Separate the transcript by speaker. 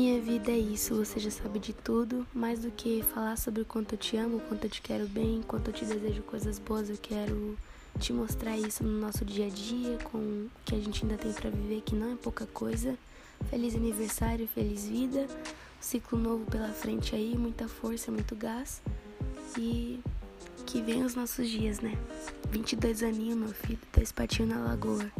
Speaker 1: Minha vida é isso, você já sabe de tudo. Mais do que falar sobre o quanto eu te amo, o quanto eu te quero bem, o quanto eu te desejo coisas boas, eu quero te mostrar isso no nosso dia a dia, com o que a gente ainda tem para viver, que não é pouca coisa. Feliz aniversário, feliz vida. ciclo novo pela frente aí, muita força, muito gás. E que venham os nossos dias, né? 22 aninhos, meu filho, dois patinhos na lagoa.